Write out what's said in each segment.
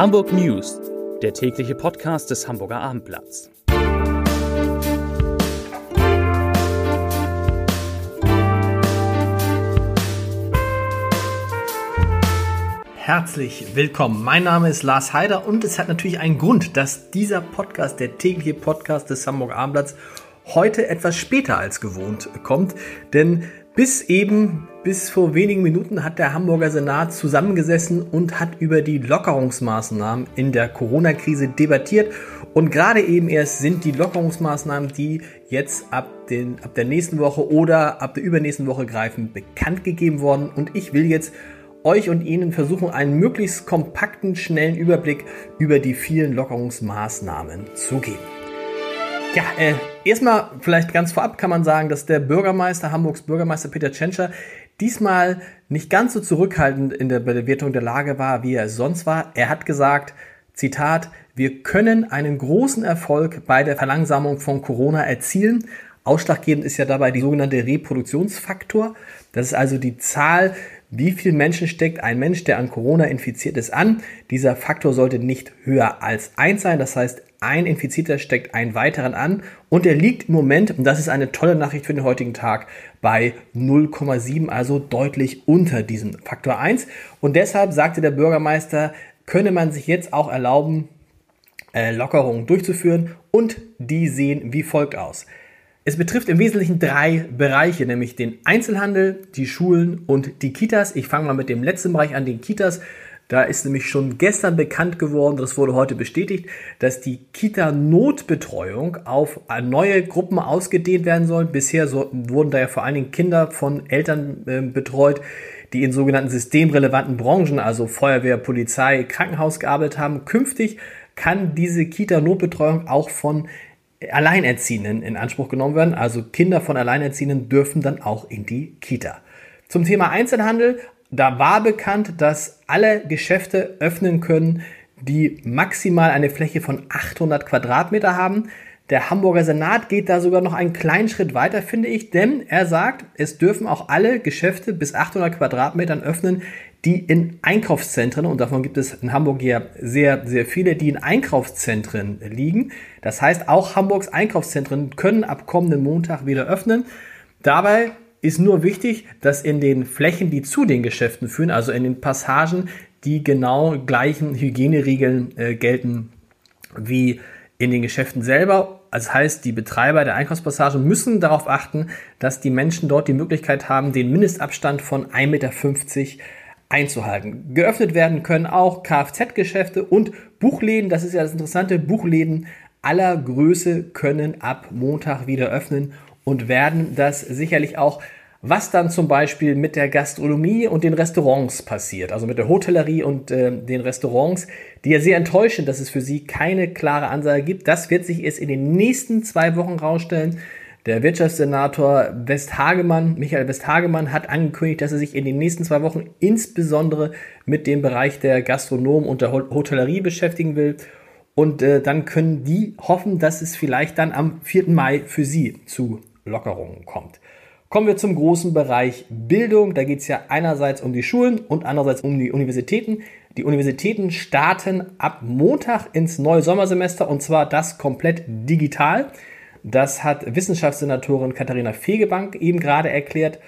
Hamburg News, der tägliche Podcast des Hamburger Abendblatts. Herzlich willkommen. Mein Name ist Lars Heider und es hat natürlich einen Grund, dass dieser Podcast, der tägliche Podcast des Hamburger Abendblatts, heute etwas später als gewohnt kommt. Denn bis eben, bis vor wenigen Minuten hat der Hamburger Senat zusammengesessen und hat über die Lockerungsmaßnahmen in der Corona-Krise debattiert. Und gerade eben erst sind die Lockerungsmaßnahmen, die jetzt ab, den, ab der nächsten Woche oder ab der übernächsten Woche greifen, bekannt gegeben worden. Und ich will jetzt euch und Ihnen versuchen, einen möglichst kompakten, schnellen Überblick über die vielen Lockerungsmaßnahmen zu geben. Ja, äh, erstmal vielleicht ganz vorab kann man sagen, dass der Bürgermeister, Hamburgs Bürgermeister Peter Tschentscher, diesmal nicht ganz so zurückhaltend in der Bewertung der Lage war, wie er sonst war. Er hat gesagt, Zitat, wir können einen großen Erfolg bei der Verlangsamung von Corona erzielen. Ausschlaggebend ist ja dabei die sogenannte Reproduktionsfaktor. Das ist also die Zahl, wie viel Menschen steckt ein Mensch, der an Corona infiziert ist, an. Dieser Faktor sollte nicht höher als 1 sein. Das heißt, ein Infizierter steckt einen weiteren an und er liegt im Moment, und das ist eine tolle Nachricht für den heutigen Tag, bei 0,7, also deutlich unter diesem Faktor 1. Und deshalb sagte der Bürgermeister, könne man sich jetzt auch erlauben, äh, Lockerungen durchzuführen und die sehen wie folgt aus. Es betrifft im Wesentlichen drei Bereiche, nämlich den Einzelhandel, die Schulen und die Kitas. Ich fange mal mit dem letzten Bereich an, den Kitas. Da ist nämlich schon gestern bekannt geworden, das wurde heute bestätigt, dass die Kita-Notbetreuung auf neue Gruppen ausgedehnt werden soll. Bisher so, wurden da ja vor allen Dingen Kinder von Eltern äh, betreut, die in sogenannten systemrelevanten Branchen, also Feuerwehr, Polizei, Krankenhaus gearbeitet haben. Künftig kann diese Kita-Notbetreuung auch von Alleinerziehenden in Anspruch genommen werden. Also Kinder von Alleinerziehenden dürfen dann auch in die Kita. Zum Thema Einzelhandel. Da war bekannt, dass alle Geschäfte öffnen können, die maximal eine Fläche von 800 Quadratmeter haben. Der Hamburger Senat geht da sogar noch einen kleinen Schritt weiter, finde ich, denn er sagt, es dürfen auch alle Geschäfte bis 800 Quadratmetern öffnen, die in Einkaufszentren, und davon gibt es in Hamburg ja sehr, sehr viele, die in Einkaufszentren liegen. Das heißt, auch Hamburgs Einkaufszentren können ab kommenden Montag wieder öffnen. Dabei ist nur wichtig, dass in den Flächen, die zu den Geschäften führen, also in den Passagen, die genau gleichen Hygieneregeln äh, gelten wie in den Geschäften selber. Das heißt, die Betreiber der Einkaufspassagen müssen darauf achten, dass die Menschen dort die Möglichkeit haben, den Mindestabstand von 1,50 Meter einzuhalten. Geöffnet werden können auch Kfz-Geschäfte und Buchläden. Das ist ja das Interessante. Buchläden aller Größe können ab Montag wieder öffnen und werden das sicherlich auch, was dann zum Beispiel mit der Gastronomie und den Restaurants passiert, also mit der Hotellerie und äh, den Restaurants, die ja sehr enttäuschen, dass es für sie keine klare Ansage gibt. Das wird sich erst in den nächsten zwei Wochen rausstellen. Der Wirtschaftssenator Westhagemann, Michael Westhagemann, hat angekündigt, dass er sich in den nächsten zwei Wochen insbesondere mit dem Bereich der Gastronomen und der Hotellerie beschäftigen will und äh, dann können die hoffen, dass es vielleicht dann am 4. Mai für sie zu Lockerungen kommt. Kommen wir zum großen Bereich Bildung. Da geht es ja einerseits um die Schulen und andererseits um die Universitäten. Die Universitäten starten ab Montag ins neue Sommersemester und zwar das komplett digital. Das hat Wissenschaftssenatorin Katharina Fegebank eben gerade erklärt.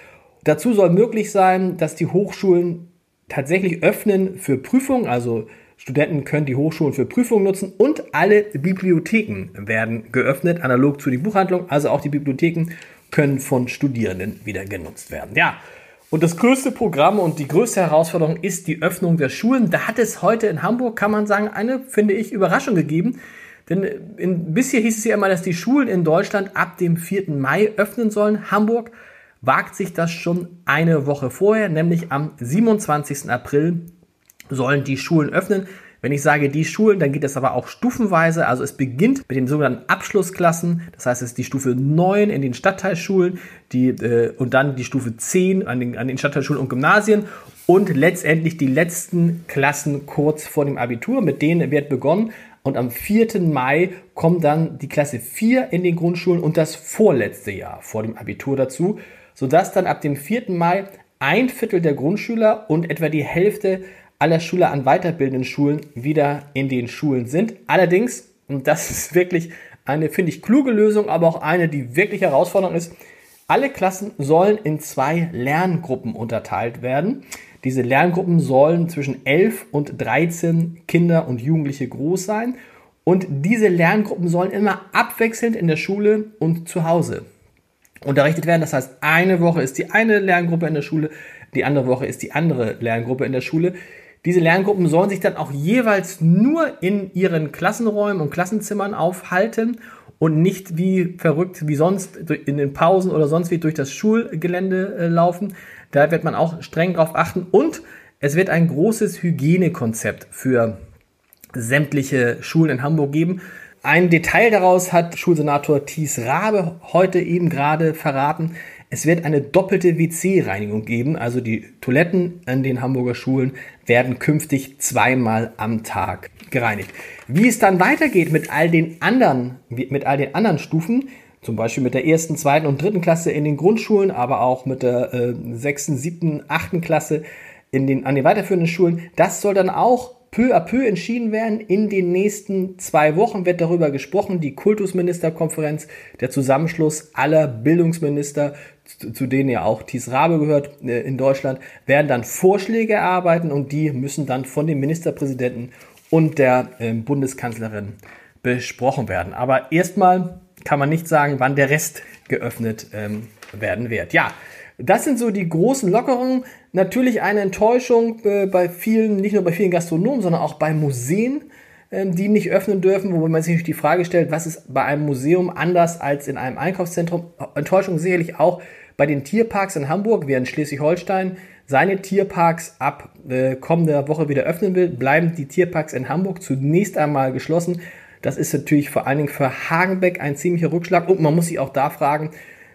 Dazu soll möglich sein, dass die Hochschulen tatsächlich öffnen für Prüfungen, also Studenten können die Hochschulen für Prüfungen nutzen und alle Bibliotheken werden geöffnet, analog zu den Buchhandlungen. Also auch die Bibliotheken können von Studierenden wieder genutzt werden. Ja, und das größte Programm und die größte Herausforderung ist die Öffnung der Schulen. Da hat es heute in Hamburg, kann man sagen, eine, finde ich, Überraschung gegeben. Denn in, bisher hieß es ja immer, dass die Schulen in Deutschland ab dem 4. Mai öffnen sollen. Hamburg wagt sich das schon eine Woche vorher, nämlich am 27. April sollen die Schulen öffnen. Wenn ich sage die Schulen, dann geht das aber auch stufenweise. Also es beginnt mit den sogenannten Abschlussklassen. Das heißt, es ist die Stufe 9 in den Stadtteilschulen die, äh, und dann die Stufe 10 an den, an den Stadtteilschulen und Gymnasien und letztendlich die letzten Klassen kurz vor dem Abitur. Mit denen wird begonnen. Und am 4. Mai kommt dann die Klasse 4 in den Grundschulen und das vorletzte Jahr vor dem Abitur dazu, sodass dann ab dem 4. Mai ein Viertel der Grundschüler und etwa die Hälfte aller Schüler an weiterbildenden Schulen wieder in den Schulen sind. Allerdings, und das ist wirklich eine, finde ich, kluge Lösung, aber auch eine, die wirklich herausfordernd ist, alle Klassen sollen in zwei Lerngruppen unterteilt werden. Diese Lerngruppen sollen zwischen 11 und 13 Kinder und Jugendliche groß sein. Und diese Lerngruppen sollen immer abwechselnd in der Schule und zu Hause unterrichtet werden. Das heißt, eine Woche ist die eine Lerngruppe in der Schule, die andere Woche ist die andere Lerngruppe in der Schule. Diese Lerngruppen sollen sich dann auch jeweils nur in ihren Klassenräumen und Klassenzimmern aufhalten und nicht wie verrückt wie sonst in den Pausen oder sonst wie durch das Schulgelände äh, laufen. Da wird man auch streng drauf achten und es wird ein großes Hygienekonzept für sämtliche Schulen in Hamburg geben. Ein Detail daraus hat Schulsenator Thies Rabe heute eben gerade verraten. Es wird eine doppelte WC-Reinigung geben, also die Toiletten an den Hamburger Schulen werden künftig zweimal am Tag gereinigt. Wie es dann weitergeht mit all den anderen, mit all den anderen Stufen, zum Beispiel mit der ersten, zweiten und dritten Klasse in den Grundschulen, aber auch mit der äh, sechsten, siebten, achten Klasse in den, an den weiterführenden Schulen, das soll dann auch peu à peu entschieden werden. In den nächsten zwei Wochen wird darüber gesprochen. Die Kultusministerkonferenz, der Zusammenschluss aller Bildungsminister, zu denen ja auch Thies Rabe gehört äh, in Deutschland, werden dann Vorschläge erarbeiten und die müssen dann von dem Ministerpräsidenten und der ähm, Bundeskanzlerin besprochen werden. Aber erstmal kann man nicht sagen, wann der Rest geöffnet ähm, werden wird. Ja, das sind so die großen Lockerungen. Natürlich eine Enttäuschung äh, bei vielen, nicht nur bei vielen Gastronomen, sondern auch bei Museen, die nicht öffnen dürfen, wo man sich die Frage stellt, was ist bei einem Museum anders als in einem Einkaufszentrum. Enttäuschung sicherlich auch bei den Tierparks in Hamburg, während Schleswig-Holstein seine Tierparks ab äh, kommender Woche wieder öffnen will, bleiben die Tierparks in Hamburg zunächst einmal geschlossen. Das ist natürlich vor allen Dingen für Hagenbeck ein ziemlicher Rückschlag und man muss sich auch da fragen,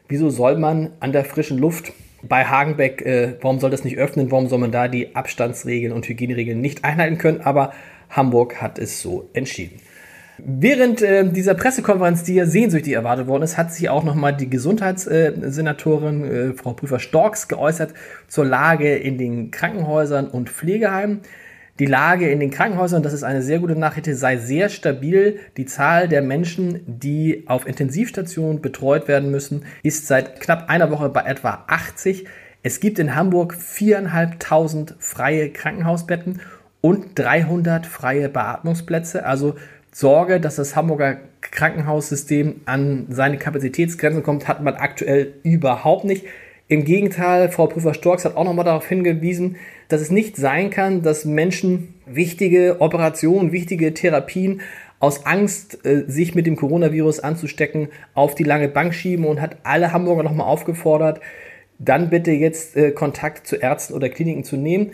wieso soll man an der frischen Luft bei Hagenbeck, äh, warum soll das nicht öffnen? Warum soll man da die Abstandsregeln und Hygieneregeln nicht einhalten können? Aber Hamburg hat es so entschieden. Während äh, dieser Pressekonferenz, die ja sehnsüchtig erwartet worden ist, hat sich auch nochmal die Gesundheitssenatorin äh, Frau Prüfer-Storks geäußert zur Lage in den Krankenhäusern und Pflegeheimen. Die Lage in den Krankenhäusern, das ist eine sehr gute Nachricht, sei sehr stabil. Die Zahl der Menschen, die auf Intensivstationen betreut werden müssen, ist seit knapp einer Woche bei etwa 80. Es gibt in Hamburg viereinhalbtausend freie Krankenhausbetten und 300 freie Beatmungsplätze. Also Sorge, dass das Hamburger Krankenhaussystem an seine Kapazitätsgrenzen kommt, hat man aktuell überhaupt nicht. Im Gegenteil, Frau Prüfer-Storks hat auch nochmal darauf hingewiesen, dass es nicht sein kann, dass Menschen wichtige Operationen, wichtige Therapien aus Angst, äh, sich mit dem Coronavirus anzustecken, auf die lange Bank schieben und hat alle Hamburger nochmal aufgefordert, dann bitte jetzt äh, Kontakt zu Ärzten oder Kliniken zu nehmen.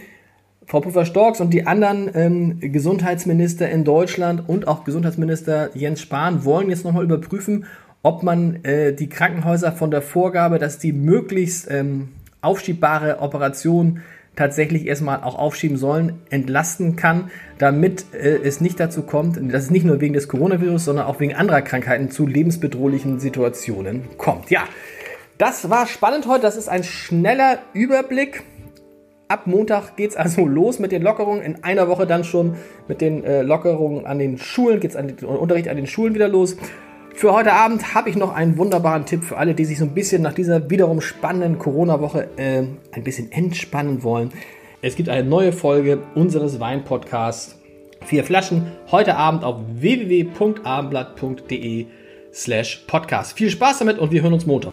Frau Puffer-Storks und die anderen ähm, Gesundheitsminister in Deutschland und auch Gesundheitsminister Jens Spahn wollen jetzt nochmal überprüfen, ob man äh, die Krankenhäuser von der Vorgabe, dass die möglichst ähm, aufschiebbare Operationen tatsächlich erstmal auch aufschieben sollen, entlasten kann, damit äh, es nicht dazu kommt, dass es nicht nur wegen des Coronavirus, sondern auch wegen anderer Krankheiten zu lebensbedrohlichen Situationen kommt. Ja, das war spannend heute. Das ist ein schneller Überblick. Ab Montag geht es also los mit den Lockerungen. In einer Woche dann schon mit den äh, Lockerungen an den Schulen, geht es an den Unterricht an den Schulen wieder los. Für heute Abend habe ich noch einen wunderbaren Tipp für alle, die sich so ein bisschen nach dieser wiederum spannenden Corona-Woche äh, ein bisschen entspannen wollen. Es gibt eine neue Folge unseres Wein-Podcasts. Vier Flaschen heute Abend auf www.abendblatt.de slash podcast. Viel Spaß damit und wir hören uns Montag.